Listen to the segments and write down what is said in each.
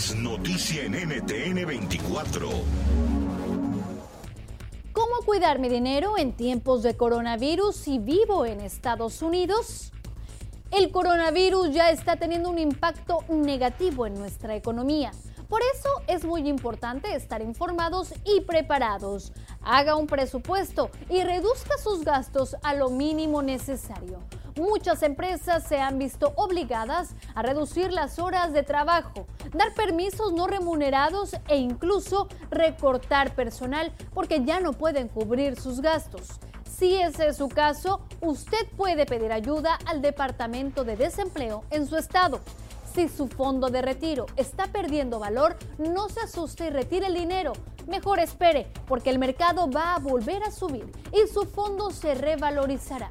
noticia en NTN 24. ¿Cómo cuidar mi dinero en tiempos de coronavirus si vivo en Estados Unidos? El coronavirus ya está teniendo un impacto negativo en nuestra economía. Por eso es muy importante estar informados y preparados. Haga un presupuesto y reduzca sus gastos a lo mínimo necesario. Muchas empresas se han visto obligadas a reducir las horas de trabajo, dar permisos no remunerados e incluso recortar personal porque ya no pueden cubrir sus gastos. Si ese es su caso, usted puede pedir ayuda al Departamento de Desempleo en su estado. Si su fondo de retiro está perdiendo valor, no se asuste y retire el dinero. Mejor espere, porque el mercado va a volver a subir y su fondo se revalorizará.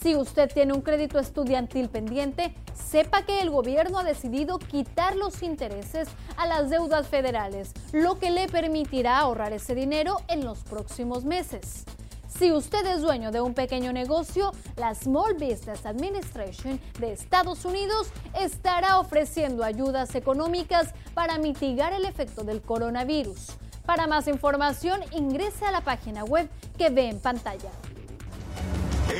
Si usted tiene un crédito estudiantil pendiente, sepa que el gobierno ha decidido quitar los intereses a las deudas federales, lo que le permitirá ahorrar ese dinero en los próximos meses. Si usted es dueño de un pequeño negocio, la Small Business Administration de Estados Unidos estará ofreciendo ayudas económicas para mitigar el efecto del coronavirus. Para más información, ingrese a la página web que ve en pantalla.